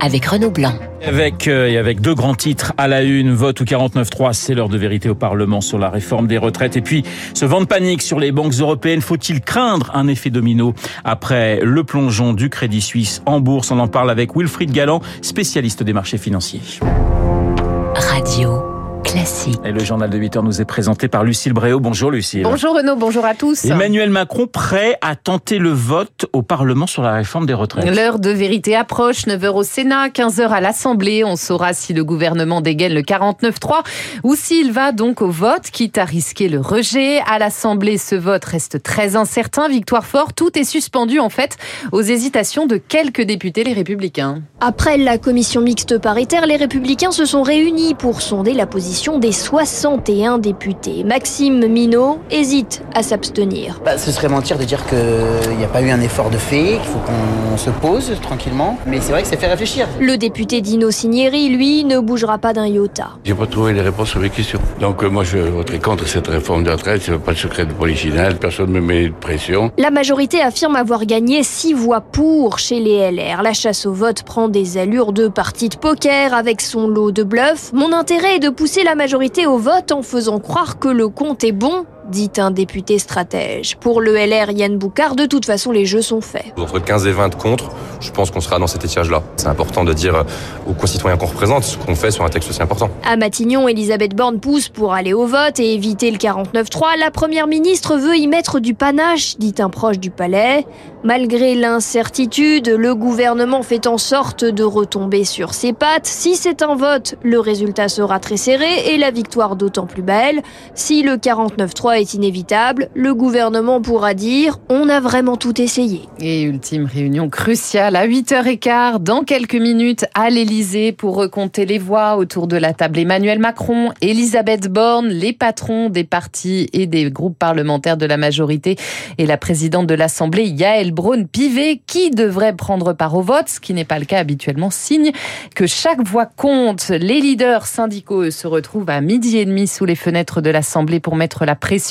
avec Renaud Blanc. Avec, euh, et avec deux grands titres à la une, vote ou 49.3, c'est l'heure de vérité au Parlement sur la réforme des retraites. Et puis, ce vent de panique sur les banques européennes, faut-il craindre un effet domino après le plongeon du Crédit Suisse en bourse? On en parle avec Wilfried Galland, spécialiste des marchés financiers. Radio Classique. Et le journal de 8 heures nous est présenté par Lucille Bréau. Bonjour Lucille. Bonjour Renaud, bonjour à tous. Emmanuel Macron prêt à tenter le vote au Parlement sur la réforme des retraites. L'heure de vérité approche, 9h au Sénat, 15h à l'Assemblée. On saura si le gouvernement dégaine le 49-3 ou s'il va donc au vote, quitte à risquer le rejet. À l'Assemblée, ce vote reste très incertain. Victoire fort, tout est suspendu en fait aux hésitations de quelques députés, les républicains. Après la commission mixte paritaire, les républicains se sont réunis pour sonder la position des 61 députés. Maxime Minot hésite à s'abstenir. Bah, ce serait mentir de dire qu'il n'y a pas eu un effort de fait, qu'il faut qu'on se pose tranquillement. Mais c'est vrai que ça fait réfléchir. Le député Dino Cinieri, lui, ne bougera pas d'un iota. J'ai pas trouvé les réponses aux mes questions. Donc euh, moi je voterai contre cette réforme de retraite. C'est pas de secret de polichinelle, personne ne me met de pression. La majorité affirme avoir gagné 6 voix pour chez les LR. La chasse au vote prend des allures de partie de poker avec son lot de bluffs. Mon intérêt est de pousser la majorité au vote en faisant croire que le compte est bon dit un député stratège. Pour le LR Yann Boucard, de toute façon, les jeux sont faits. Entre 15 et 20 contre, je pense qu'on sera dans cet étiage-là. C'est important de dire aux concitoyens qu'on représente ce qu'on fait sur un texte aussi important. À Matignon, Elisabeth Borne pousse pour aller au vote et éviter le 49-3. La première ministre veut y mettre du panache, dit un proche du palais. Malgré l'incertitude, le gouvernement fait en sorte de retomber sur ses pattes. Si c'est un vote, le résultat sera très serré et la victoire d'autant plus belle. Si le 49-3 est inévitable, le gouvernement pourra dire on a vraiment tout essayé. Et ultime réunion cruciale à 8h15 dans quelques minutes à l'Elysée pour recompter les voix autour de la table Emmanuel Macron, Elisabeth Borne, les patrons des partis et des groupes parlementaires de la majorité et la présidente de l'Assemblée Yael Braun-Pivet qui devrait prendre part au vote, ce qui n'est pas le cas habituellement, signe que chaque voix compte. Les leaders syndicaux se retrouvent à midi et demi sous les fenêtres de l'Assemblée pour mettre la pression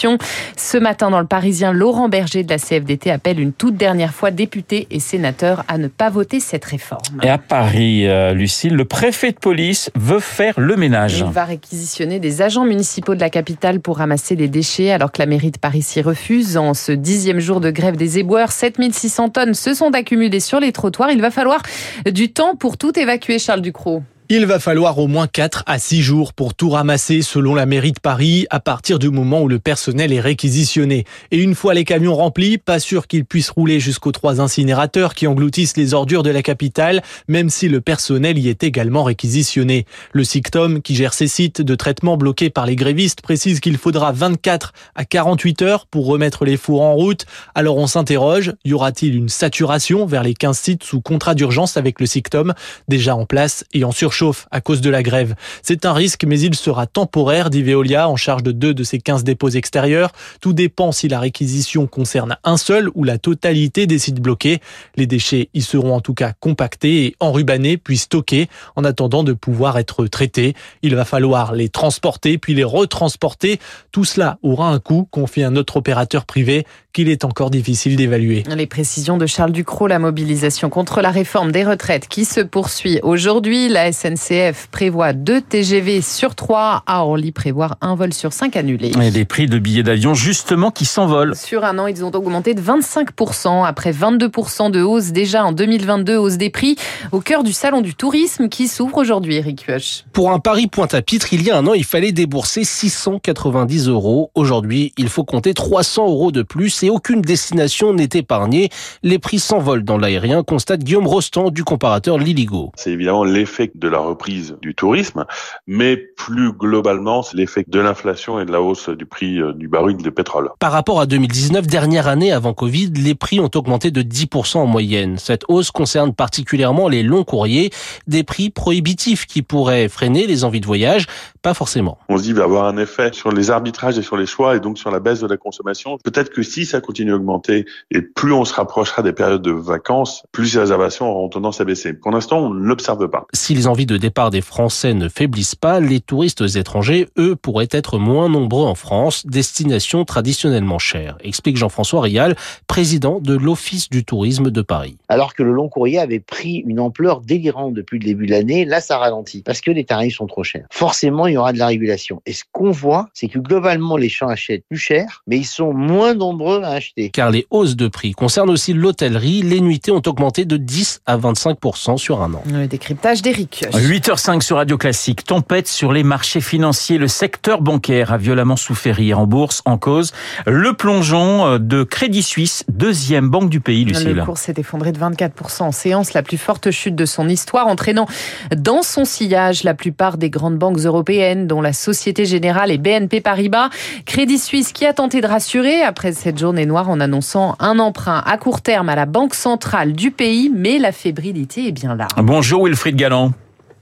ce matin, dans le Parisien, Laurent Berger de la CFDT appelle une toute dernière fois députés et sénateurs à ne pas voter cette réforme. Et à Paris, euh, Lucille, le préfet de police veut faire le ménage. Il va réquisitionner des agents municipaux de la capitale pour ramasser les déchets, alors que la mairie de Paris s'y refuse. En ce dixième jour de grève des éboueurs, 7600 tonnes se sont accumulées sur les trottoirs. Il va falloir du temps pour tout évacuer, Charles Ducrot. Il va falloir au moins 4 à 6 jours pour tout ramasser selon la mairie de Paris à partir du moment où le personnel est réquisitionné. Et une fois les camions remplis, pas sûr qu'ils puissent rouler jusqu'aux trois incinérateurs qui engloutissent les ordures de la capitale, même si le personnel y est également réquisitionné. Le SICTOM, qui gère ces sites de traitement bloqués par les grévistes, précise qu'il faudra 24 à 48 heures pour remettre les fours en route. Alors on s'interroge, y aura-t-il une saturation vers les 15 sites sous contrat d'urgence avec le SICTOM, déjà en place et en surchauffe chauffe à cause de la grève. C'est un risque, mais il sera temporaire, dit Veolia, en charge de deux de ses 15 dépôts extérieurs. Tout dépend si la réquisition concerne un seul ou la totalité des sites bloqués. Les déchets y seront en tout cas compactés et enrubanés, puis stockés, en attendant de pouvoir être traités. Il va falloir les transporter, puis les retransporter. Tout cela aura un coût, confie un autre opérateur privé qu'il est encore difficile d'évaluer. Les précisions de Charles Ducrot, la mobilisation contre la réforme des retraites qui se poursuit aujourd'hui. La SNCF prévoit deux TGV sur trois. À Orly prévoir un vol sur cinq annulé. Et les prix de billets d'avion, justement, qui s'envolent. Sur un an, ils ont augmenté de 25%, après 22% de hausse déjà en 2022, hausse des prix au cœur du salon du tourisme qui s'ouvre aujourd'hui, Eric Huech. Pour un Paris Pointe-à-Pitre, il y a un an, il fallait débourser 690 euros. Aujourd'hui, il faut compter 300 euros de plus et aucune destination n'est épargnée. Les prix s'envolent dans l'aérien, constate Guillaume Rostand du comparateur Liligo. C'est évidemment l'effet de la reprise du tourisme, mais plus globalement, c'est l'effet de l'inflation et de la hausse du prix euh, du baril de pétrole. Par rapport à 2019, dernière année avant Covid, les prix ont augmenté de 10% en moyenne. Cette hausse concerne particulièrement les longs courriers, des prix prohibitifs qui pourraient freiner les envies de voyage. Pas forcément. On se dit, va avoir un effet sur les arbitrages et sur les choix et donc sur la baisse de la consommation. Peut-être que si ça continue à augmenter et plus on se rapprochera des périodes de vacances, plus ces réservations auront tendance à baisser. Pour l'instant, on ne l'observe pas. Si les envies de départ des Français ne faiblissent pas, les touristes étrangers, eux, pourraient être moins nombreux en France, destination traditionnellement chère, explique Jean-François Rial, président de l'Office du tourisme de Paris. Alors que le long courrier avait pris une ampleur délirante depuis le début de l'année, là ça ralentit parce que les tarifs sont trop chers. Forcément, il y aura de la régulation. Et ce qu'on voit, c'est que globalement, les gens achètent plus cher, mais ils sont moins nombreux à acheter. Car les hausses de prix concernent aussi l'hôtellerie. Les nuitées ont augmenté de 10 à 25% sur un an. Le décryptage d'Éric. 8h05 sur Radio Classique. Tempête sur les marchés financiers. Le secteur bancaire a violemment souffert hier en bourse en cause le plongeon de Crédit Suisse, deuxième banque du pays, Lucille. Le cours s'est effondré de 24% en séance, la plus forte chute de son histoire, entraînant dans son sillage la plupart des grandes banques européennes, dont la Société Générale et BNP Paribas. Crédit Suisse qui a tenté de rassurer après cette journée noire en annonçant un emprunt à court terme à la Banque centrale du pays, mais la fébrilité est bien là. Bonjour Wilfried Galland.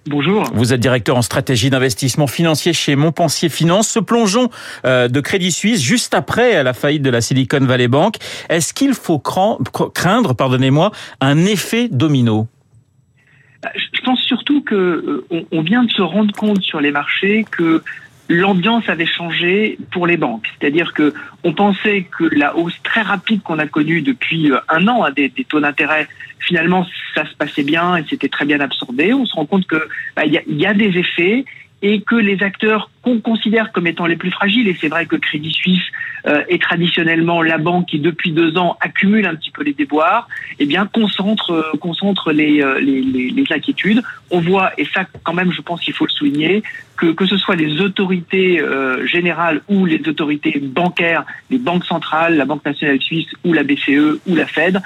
Bonjour. Vous êtes directeur en stratégie d'investissement financier chez Montpensier Finance. Ce plongeon euh, de Crédit Suisse juste après la faillite de la Silicon Valley Bank, est-ce qu'il faut craindre, pardonnez-moi, un effet domino? Bah, Je pense euh, on vient de se rendre compte sur les marchés que l'ambiance avait changé pour les banques. C'est-à-dire que on pensait que la hausse très rapide qu'on a connue depuis euh, un an à des, taux d'intérêt, finalement, ça se passait bien et c'était très bien absorbé. On se rend compte que bah, il y, a, des effets et que les acteurs qu'on considère comme étant les plus fragiles, et c'est vrai que Crédit Suisse euh, est traditionnellement la banque qui depuis deux ans accumule un petit peu les déboires, eh bien concentre euh, euh, les, inquiétudes. On voit, et ça quand même je pense qu'il faut le souligner, que ce soit les autorités générales ou les autorités bancaires, les banques centrales, la Banque nationale suisse ou la BCE ou la Fed,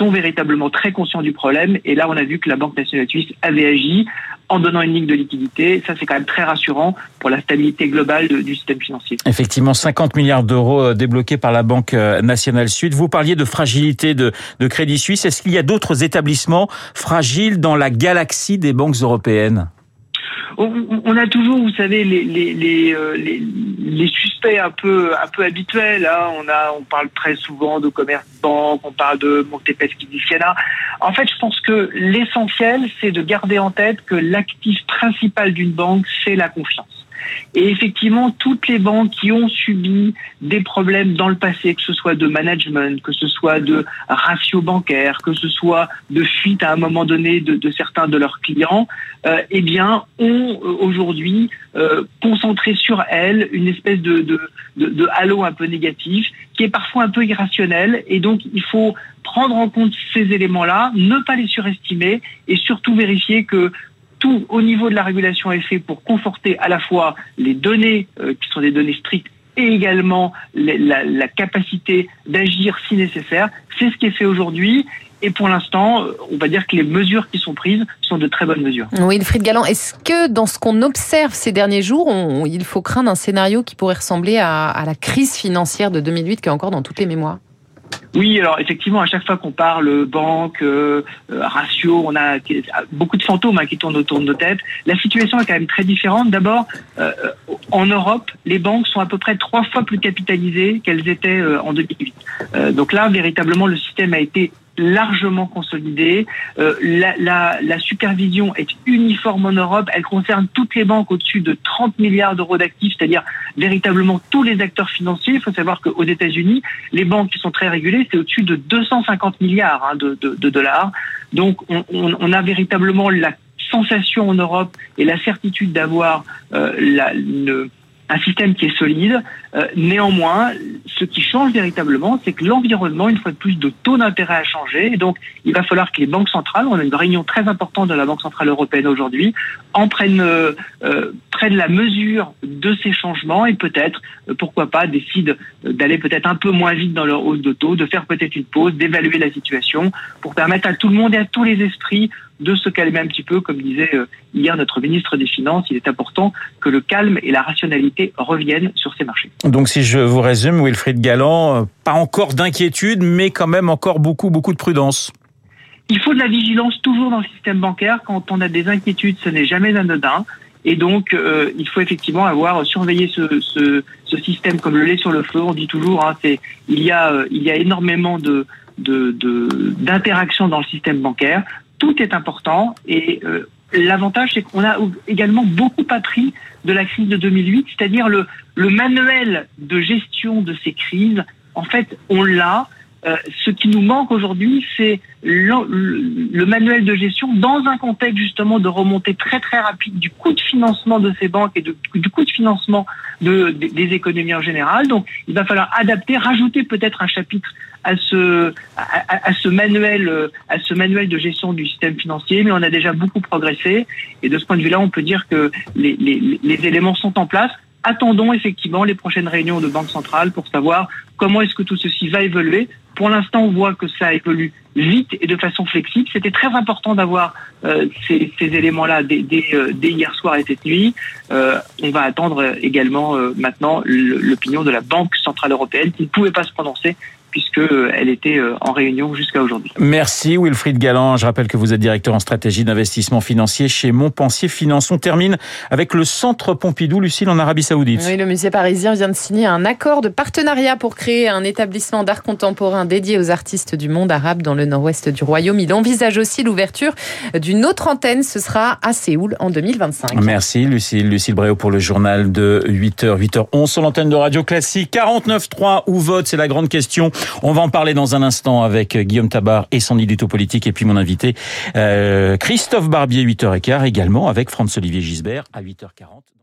sont véritablement très conscients du problème. Et là, on a vu que la Banque nationale suisse avait agi en donnant une ligne de liquidité. Ça, c'est quand même très rassurant pour la stabilité globale du système financier. Effectivement, 50 milliards d'euros euh, débloqués par la Banque euh, nationale suisse. Vous parliez de fragilité de, de Crédit Suisse. Est-ce qu'il y a d'autres établissements fragiles dans la galaxie des banques européennes? On, a toujours, vous savez, les, les, les, euh, les, les suspects un peu, un peu habituels. Hein. On, a, on parle très souvent de commerce banque, on parle de Montepeschi di Siena. En fait, je pense que l'essentiel, c'est de garder en tête que l'actif principal d'une banque, c'est la confiance. Et effectivement, toutes les banques qui ont subi des problèmes dans le passé, que ce soit de management, que ce soit de ratio bancaire, que ce soit de fuite à un moment donné de, certains de leurs clients, euh, eh ont euh, aujourd'hui euh, concentré sur elles une espèce de halo un peu négatif, qui est parfois un peu irrationnel. Et donc, il faut prendre en compte ces éléments-là, ne pas les surestimer et surtout vérifier que tout au niveau de la régulation est fait pour conforter à la fois les données euh, qui sont des données strictes et également la, capacité d'agir si nécessaire. C'est ce qui est fait aujourd'hui. Et pour l'instant, on va dire que les mesures qui sont prises sont de très bonnes mesures. Oui, Wilfried Galland, est-ce que dans ce qu'on observe ces derniers jours, il faut craindre un scénario qui pourrait ressembler à, à la crise financière de 2008 qui est encore dans toutes les mémoires? Oui, alors effectivement, à chaque fois qu'on parle banque, euh, ratio, on a beaucoup de fantômes hein, qui tournent autour de nos têtes. La situation est quand même très différente. D'abord, euh, en Europe, les banques sont à peu près trois fois plus capitalisées qu'elles étaient euh, en 2008. Euh, donc là, véritablement, le système a été largement consolidé. Euh, la, supervision est uniforme en Europe. Elle concerne toutes les banques au-dessus de 30 milliards d'euros d'actifs, c'est-à-dire véritablement tous les acteurs financiers. Il faut savoir qu'aux États-Unis, les banques qui sont très régulées, c'est au-dessus de 250 milliards hein, de, dollars. Donc, on, a véritablement la sensation en Europe et la certitude d'avoir euh, la, une, un système qui est solide. Euh, néanmoins, ce qui change véritablement, c'est que l'environnement, une fois de plus, de taux d'intérêt a changé. Et donc, il va falloir que les banques centrales, on a une réunion très importante de la Banque centrale européenne aujourd'hui, en prennent, euh, prennent la mesure de ces changements et peut-être, euh, pourquoi pas, décident d'aller peut-être un peu moins vite dans leur hausse de taux, de faire peut-être une pause, d'évaluer la situation pour permettre à tout le monde et à tous les esprits de se calmer un petit peu, comme disait euh, hier notre ministre des Finances. Il est important que le calme et la rationalité reviennent sur ces marchés. Donc, si je vous résume, Wilfried Galland, euh, pas encore d'inquiétude, mais quand même encore beaucoup, beaucoup de prudence. Il faut de la vigilance toujours dans le système bancaire. Quand on a des inquiétudes, ce n'est jamais anodin. Et donc, euh, il faut effectivement avoir surveillé ce, ce, ce, système comme le lait sur le feu. On dit toujours, hein, c'est il y a il y a énormément de d'interactions de, dans le système bancaire. Tout est important et euh, l'avantage c'est qu'on a également beaucoup appris de la crise de 2008, c'est-à-dire le, le manuel de gestion de ces crises. En fait, on l'a. Euh, ce qui nous manque aujourd'hui, c'est le, manuel de gestion dans un contexte justement de remontée très très rapide du coût de financement de ces banques et du coût de financement de, de, des économies en général. Donc, il va falloir adapter, rajouter peut-être un chapitre à ce à, ce manuel à ce manuel de gestion du système financier, mais on a déjà beaucoup progressé et de ce point de vue-là, on peut dire que les, les, les éléments sont en place attendons effectivement les prochaines réunions de Banque centrale pour savoir comment est-ce que tout ceci va évoluer. Pour l'instant, on voit que ça évolue vite et de façon flexible. C'était très important d'avoir euh, ces, ces éléments-là dès, dès, euh, dès, hier soir et cette nuit. Euh, on va attendre également maintenant l'opinion de la Banque centrale européenne qui ne pouvait pas se prononcer puisqu'elle était euh, en réunion jusqu'à aujourd'hui. Merci Wilfried Galland. Je rappelle que vous êtes directeur en stratégie d'investissement financier chez Montpensier Finance. On termine avec le Centre Pompidou, Lucille, en Arabie Saoudite. Oui, le musée parisien vient de signer un accord de partenariat pour créer un établissement d'art contemporain dédié aux artistes du monde arabe dans le nord-ouest du royaume. Il envisage aussi l'ouverture d'une autre antenne. Ce sera à Séoul en 2025. Merci Lucille. Lucille Bréau pour le journal de 8h, 8h11 sur l'antenne de Radio Classique. 49.3 ou vote, c'est la grande question. On va en parler dans un instant avec Guillaume Tabar et son édito politique et puis mon invité euh, Christophe Barbier 8h15 également avec Franz-Olivier Gisbert à 8h40.